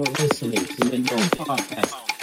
You're listening to the No Podcast.